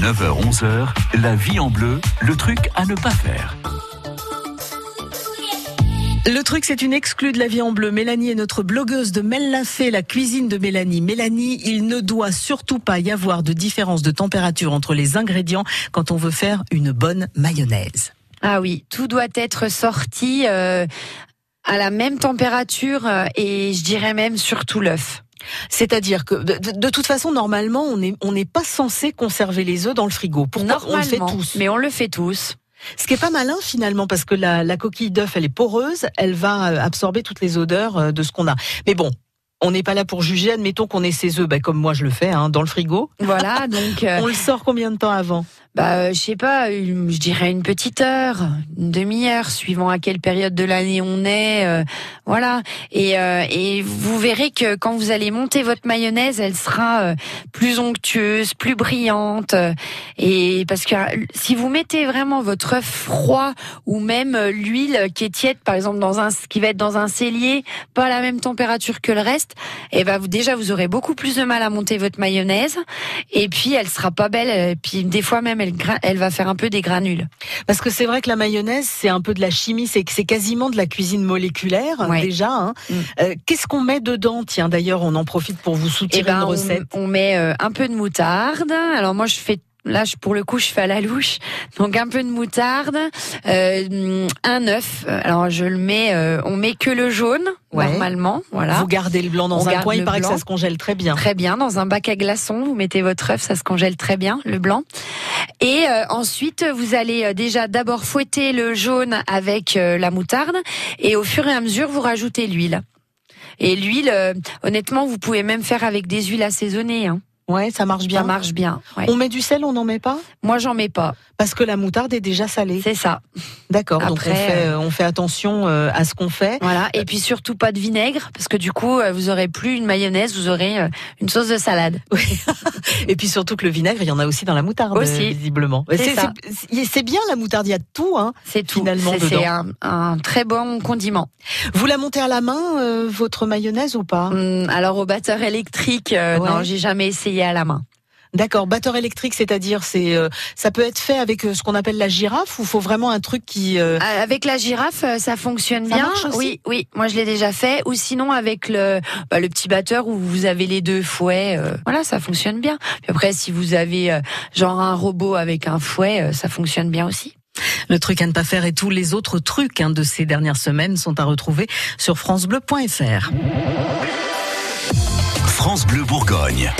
9h-11h, la vie en bleu, le truc à ne pas faire. Le truc, c'est une exclue de la vie en bleu. Mélanie est notre blogueuse de Mellafé, la cuisine de Mélanie. Mélanie, il ne doit surtout pas y avoir de différence de température entre les ingrédients quand on veut faire une bonne mayonnaise. Ah oui, tout doit être sorti euh, à la même température euh, et je dirais même surtout l'œuf. C'est-à-dire que de, de- de toute façon, normalement, on n'est on pas censé conserver les œufs dans le frigo. Pourquoi on le fait tous Mais on le fait tous. Ce qui est pas malin finalement, parce que la, la coquille d'œuf, elle est poreuse, elle va euh, absorber toutes les odeurs euh, de ce qu'on a. Mais bon. On n'est pas là pour juger. Admettons qu'on ait ses œufs, ben, comme moi je le fais, hein, dans le frigo. Voilà, donc euh, On le sort combien de temps avant? Bah euh, je sais pas, je dirais une petite heure, une demi-heure, suivant à quelle période de l'année on est, euh, voilà. Et euh, et vous verrez que quand vous allez monter votre mayonnaise, elle sera euh, plus onctueuse, plus brillante. euh, Et parce que euh, si vous mettez vraiment votre œuf froid ou même l'huile qui est tiède, par exemple dans un qui va être dans un cellier, pas à la même température que le reste, et ben vous déjà vous aurez beaucoup plus de mal à monter votre mayonnaise. Et puis elle sera pas belle. Et puis des fois même elle va faire un peu des granules. Parce que c'est vrai que la mayonnaise, c'est un peu de la chimie, c'est c'est quasiment de la cuisine moléculaire Ouais. déjà. hein. Mm. Euh, Qu'est-ce qu'on met dedans? Tiens, d'ailleurs, on en profite pour vous Et soutirer ben une recette. on met euh, un peu de moutarde. Alors moi je fais Là, pour le coup, je fais à la louche. Donc un peu de moutarde, euh, un œuf. Alors je le mets, euh, on met que le jaune Ouais. normalement, voilà. Vous gardez le blanc dans On un coin, il paraît que ça se congèle très bien. Très bien, dans un bac à glaçons, vous mettez votre œuf, ça se congèle très bien, le blanc. Et euh, ensuite, vous allez euh, déjà d'abord fouetter le jaune avec euh, la moutarde, et au fur et à mesure, vous rajoutez l'huile. Et l'huile, euh, honnêtement, vous pouvez même faire avec des huiles assaisonnées. Hein. Ouais, ça marche bien. Ça marche bien. ouais. On met du sel, on n'en met pas? Moi, j'en mets pas. Parce que la moutarde est déjà salée. C'est ça. D'accord, donc on fait, euh, on fait attention euh, à ce qu'on fait. Voilà. Et puis surtout pas de vinaigre, parce que du coup, euh, vous aurez plus une mayonnaise, vous aurez euh, une sauce de salade. Et puis surtout que le vinaigre, il y en a aussi dans la moutarde, Aussi. visiblement. C'est bien la moutarde, il y a de tout. Hein. C'est tout. Finalement, C'est- un, un très bon condiment. Vous la montez à la main, votre mayonnaise ou pas? Hum, alors au batteur électrique, Ouais. non, j'ai jamais essayé à la main. D'accord, batteur électrique, c'est-à-dire c'est euh, ça peut être fait avec euh, ce qu'on appelle la girafe ou faut vraiment un truc qui euh, Avec la girafe, euh, ça fonctionne Ça bien. marche aussi oui, oui, moi je l'ai déjà fait. Ou sinon avec le bah, le petit batteur où vous avez les deux fouets, euh, voilà, ça fonctionne bien. Puis après, si vous avez euh, genre un robot avec un fouet, euh, ça fonctionne bien aussi. le truc à ne pas faire et tous les autres trucs hein, de ces dernières semaines sont à retrouver sur francebleu.fr. France Bleu Bourgogne.